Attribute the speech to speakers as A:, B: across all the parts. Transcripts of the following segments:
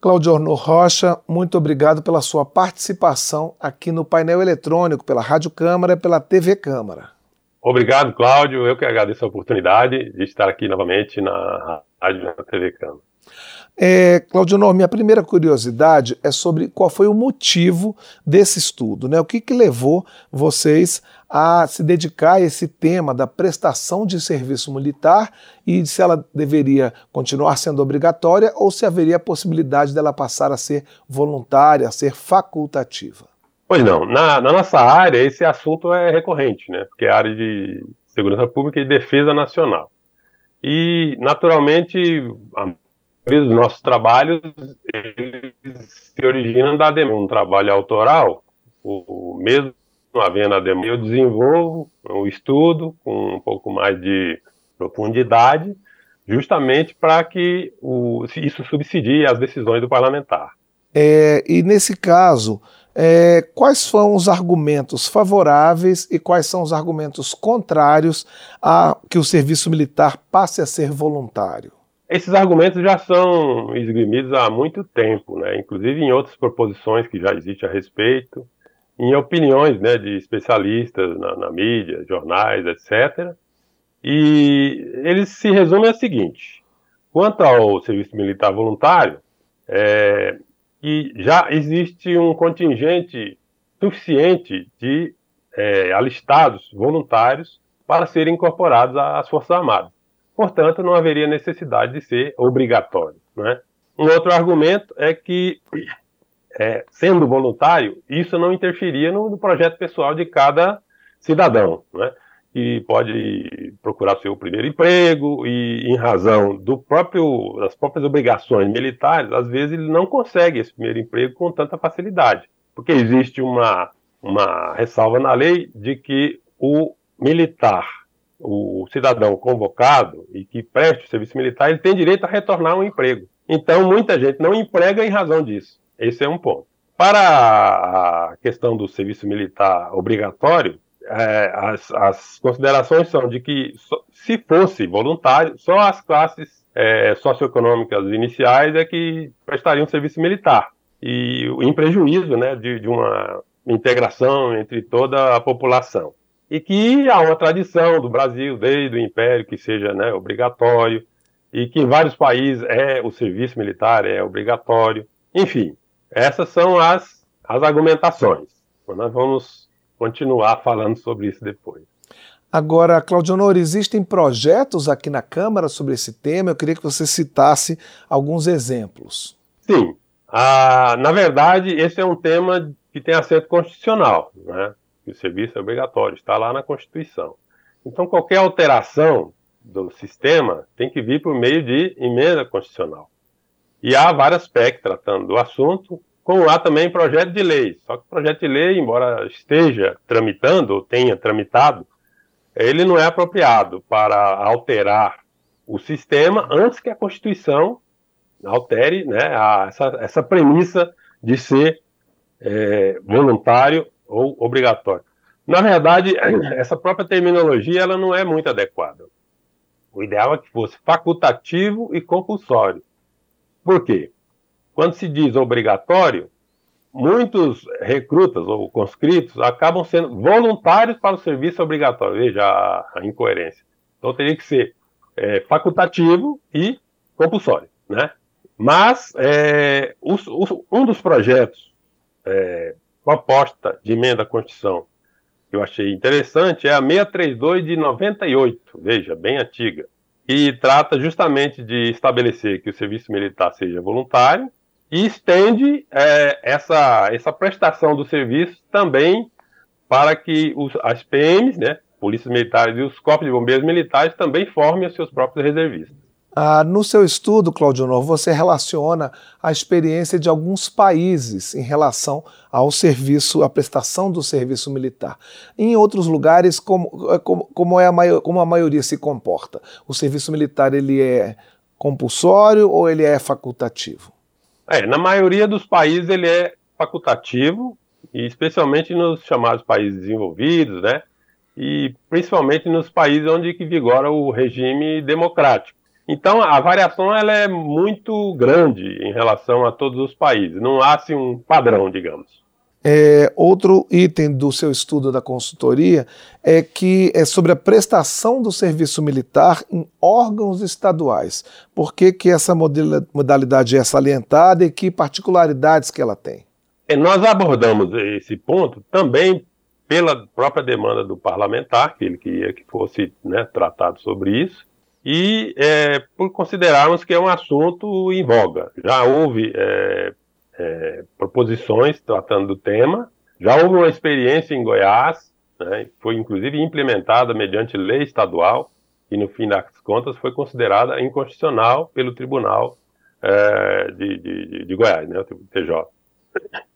A: Claudio Orno Rocha, muito obrigado pela sua participação aqui no painel eletrônico, pela Rádio Câmara e pela TV Câmara.
B: Obrigado, Cláudio. Eu que agradeço a oportunidade de estar aqui novamente na Rádio e na TV Câmara.
A: É, Claudio Nor, minha primeira curiosidade é sobre qual foi o motivo desse estudo, né? O que, que levou vocês a se dedicar a esse tema da prestação de serviço militar e se ela deveria continuar sendo obrigatória ou se haveria a possibilidade dela passar a ser voluntária, a ser facultativa.
B: Pois não, na, na nossa área esse assunto é recorrente, né? Porque é a área de segurança pública e defesa nacional. E, naturalmente, a dos nossos trabalhos eles se originam da demo, um trabalho autoral, o, o mesmo havendo a demo, eu desenvolvo o estudo com um pouco mais de profundidade, justamente para que o, isso subsidie as decisões do parlamentar.
A: É, e nesse caso, é, quais são os argumentos favoráveis e quais são os argumentos contrários a que o serviço militar passe a ser voluntário?
B: Esses argumentos já são esgrimidos há muito tempo, né? inclusive em outras proposições que já existem a respeito, em opiniões né, de especialistas na, na mídia, jornais, etc. E eles se resumem a seguinte: quanto ao serviço militar voluntário, é, e já existe um contingente suficiente de é, alistados voluntários para serem incorporados às Forças Armadas. Portanto, não haveria necessidade de ser obrigatório. Né? Um outro argumento é que, é, sendo voluntário, isso não interferia no, no, projeto pessoal de cada cidadão, né? que pode procurar seu primeiro emprego e, em razão do próprio, das próprias obrigações militares, às vezes ele não consegue esse primeiro emprego com tanta facilidade, porque existe uma, uma ressalva na lei de que o militar o cidadão convocado e que preste o serviço militar, ele tem direito a retornar ao emprego. Então, muita gente não emprega em razão disso. Esse é um ponto. Para a questão do serviço militar obrigatório, é, as, as, considerações são de que, se fosse voluntário, só as classes é, socioeconômicas iniciais é que prestariam serviço militar. E em prejuízo né, de, de uma integração entre toda a população e que há uma tradição do Brasil, desde o Império, que seja né, obrigatório, e que em vários países é o serviço militar é obrigatório. Enfim, essas são as, as argumentações. Nós vamos continuar falando sobre isso depois.
A: Agora, Claudio Honor, existem projetos aqui na Câmara sobre esse tema. Eu queria que você citasse alguns exemplos.
B: Sim. Ah, na verdade, esse é um tema que tem assento constitucional. Né? Que o serviço é obrigatório, está lá na Constituição. Então, qualquer alteração do sistema tem que vir por meio de emenda constitucional. E há várias PEC tratando do assunto, como há também projeto de lei. Só que o projeto de lei, embora esteja tramitando, ou tenha tramitado, ele não é apropriado para alterar o sistema antes que a Constituição altere né, a, essa, essa premissa de ser é, voluntário ou obrigatório. Na verdade, essa própria terminologia ela não é muito adequada. O ideal é que fosse facultativo e compulsório. Por quê? Quando se diz obrigatório, muitos recrutas ou conscritos acabam sendo voluntários para o serviço obrigatório. Veja a, a incoerência. Então teria que ser é, facultativo e compulsório, né? Mas é, os, os, um dos projetos é, proposta de emenda à Constituição que eu achei interessante é a 632 de 98, veja, bem antiga, que trata justamente de estabelecer que o serviço militar seja voluntário e estende é, essa, essa prestação do serviço também para que os, as PMs, né, polícias militares e os corpos de bombeiros militares também formem os seus próprios reservistas.
A: Ah, no seu estudo, Claudio Nor, você relaciona a experiência de alguns países em relação ao serviço, à prestação do serviço militar. Em outros lugares, como, como, como, é a maior, como a maioria se comporta? O serviço militar ele é compulsório ou ele é facultativo?
B: É, na maioria dos países ele é facultativo, e especialmente nos chamados países desenvolvidos, né? E principalmente nos países onde vigora o regime democrático. Então, a variação ela é muito grande em relação a todos os países. Não há assim, um padrão, digamos.
A: É, outro item do seu estudo da consultoria é que é sobre a prestação do serviço militar em órgãos estaduais. Por que, que essa modalidade é salientada e que particularidades que ela tem?
B: É, nós abordamos esse ponto também pela própria demanda do parlamentar, que ele queria que fosse né, tratado sobre isso, e é, por considerarmos que é um assunto em voga. Já houve é, é, proposições tratando do tema, já houve uma experiência em Goiás, né, foi inclusive implementada mediante lei estadual, e no fim das contas foi considerada inconstitucional pelo Tribunal é, de, de, de, Goiás, né, o TJ.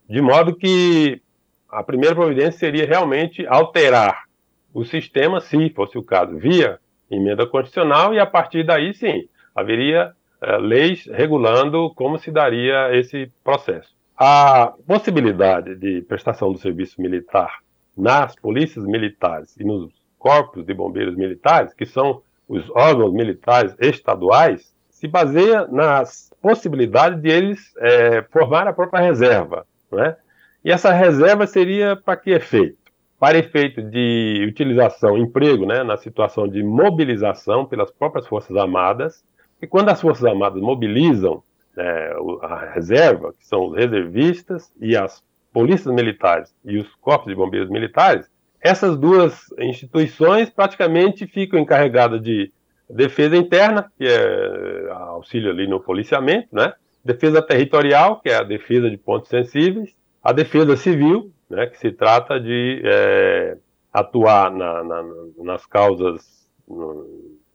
B: De modo que a primeira providência seria realmente alterar o sistema, se fosse o caso, via emenda constitucional e a partir daí sim haveria uh, leis regulando como se daria esse processo. A possibilidade de prestação do serviço militar nas polícias militares e nos corpos de bombeiros militares, que são os órgãos militares estaduais, se baseia nas possibilidades de eles é, formar a própria reserva. Né? E essa reserva seria para que efeito? Para efeito de utilização, emprego, né, na situação de mobilização pelas próprias Forças Armadas, e quando as Forças Armadas mobilizam é, a reserva, que são os reservistas e as polícias militares e os corpos de bombeiros militares, essas duas instituições praticamente ficam encarregadas de defesa interna, que é auxílio ali no policiamento, né? defesa territorial, que é a defesa de pontos sensíveis, a defesa civil, né, que se trata de é, atuar na, na, nas causas, no,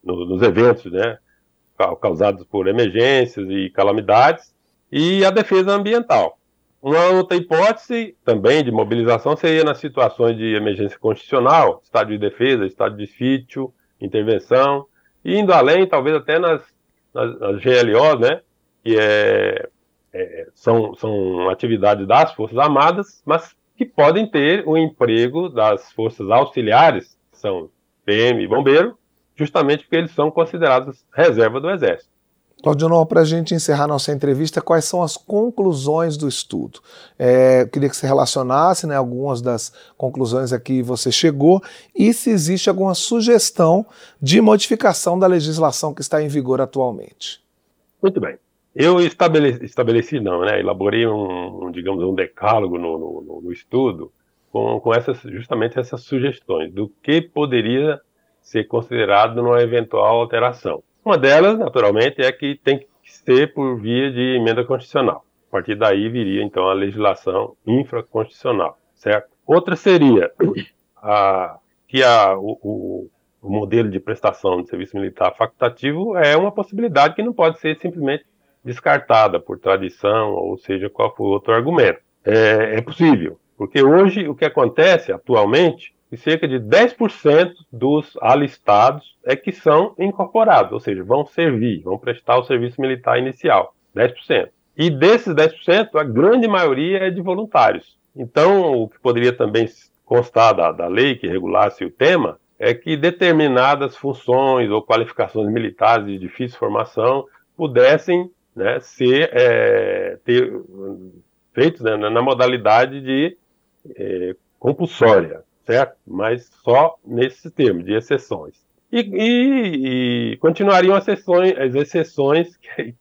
B: nos eventos né, causados por emergências e calamidades, e a defesa ambiental. Uma outra hipótese também de mobilização seria nas situações de emergência constitucional, estado de defesa, estado de sítio, intervenção, e indo além, talvez até nas, nas, nas GLOs, né, que é, é, são, são atividades das Forças Armadas, mas que podem ter o emprego das forças auxiliares, que são PM e bombeiro, justamente porque eles são considerados reserva do Exército.
A: Claudio, para a gente encerrar nossa entrevista, quais são as conclusões do estudo? É, eu queria que você relacionasse né, algumas das conclusões a que você chegou e se existe alguma sugestão de modificação da legislação que está em vigor atualmente.
B: Muito bem. Eu estabeleci, estabeleci não, né? Elaborei um, um digamos, um decálogo no, no, no, estudo com, com essas, justamente essas sugestões do que poderia ser considerado numa eventual alteração. Uma delas, naturalmente, é que tem que ser por via de emenda constitucional. A partir daí viria, então, a legislação infraconstitucional, certo? Outra seria a, que a, o, o, o modelo de prestação de serviço militar facultativo é uma possibilidade que não pode ser simplesmente descartada por tradição, ou seja, qual for outro argumento. É, é possível, porque hoje o que acontece atualmente é cerca de 10% dos alistados é que são incorporados, ou seja, vão servir, vão prestar o serviço militar inicial, 10%. E desses 10%, a grande maioria é de voluntários. Então, o que poderia também constar da, da lei que regulasse o tema é que determinadas funções ou qualificações militares de difícil formação pudessem né, ser é, ter, feitos né, na modalidade de é, compulsória, certo? Mas só nesse termo, de exceções. E, e, e continuariam as exceções, as exceções que,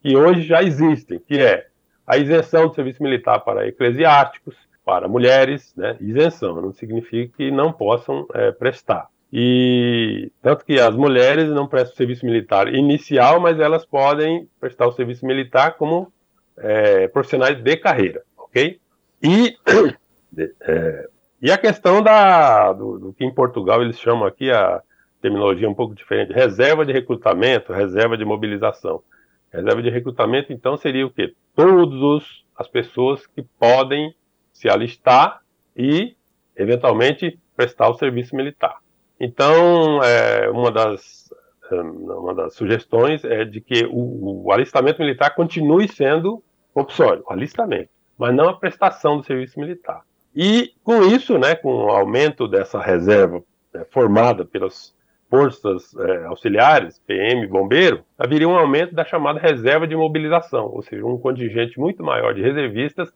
B: que hoje já existem, que é a isenção do serviço militar para eclesiásticos, para mulheres, né? Isenção não significa que não possam é, prestar. E tanto que as mulheres não prestam serviço militar inicial, mas elas podem prestar o serviço militar como é, profissionais de carreira, ok? E, é, e a questão da, do, do, que em Portugal eles chamam aqui a terminologia um pouco diferente, reserva de recrutamento, reserva de mobilização. Reserva de recrutamento, então, seria o quê? Todas as pessoas que podem se alistar e, eventualmente, prestar o serviço militar. Então, é, uma, das, é, uma das sugestões é de que o, o alistamento militar continue sendo opcional, o alistamento, mas não a prestação do serviço militar. E com isso, né, com o aumento dessa reserva né, formada pelas, forças é, auxiliares, PM, bombeiro, haveria um aumento da chamada reserva de mobilização, ou seja, um contingente muito maior de reservistas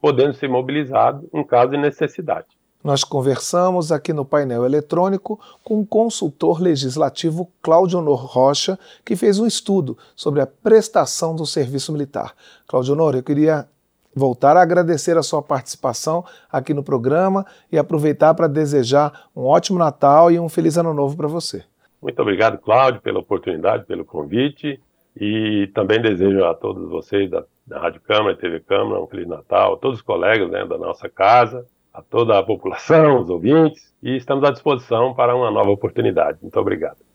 B: podendo ser mobilizado em caso de necessidade.
A: Nós conversamos aqui no painel eletrônico com o consultor legislativo Cláudio Honor Rocha, que fez um estudo sobre a prestação do serviço militar. Cláudio Honor, eu queria voltar a agradecer a sua participação aqui no programa e aproveitar para desejar um ótimo Natal e um feliz Ano Novo para você.
B: Muito obrigado, Cláudio, pela oportunidade, pelo convite e também desejo a todos vocês da, da Rádio Câmara e TV Câmara um Feliz Natal, a todos os colegas né, da nossa casa, a toda a população, os ouvintes, e estamos à disposição para uma nova oportunidade. Muito obrigado.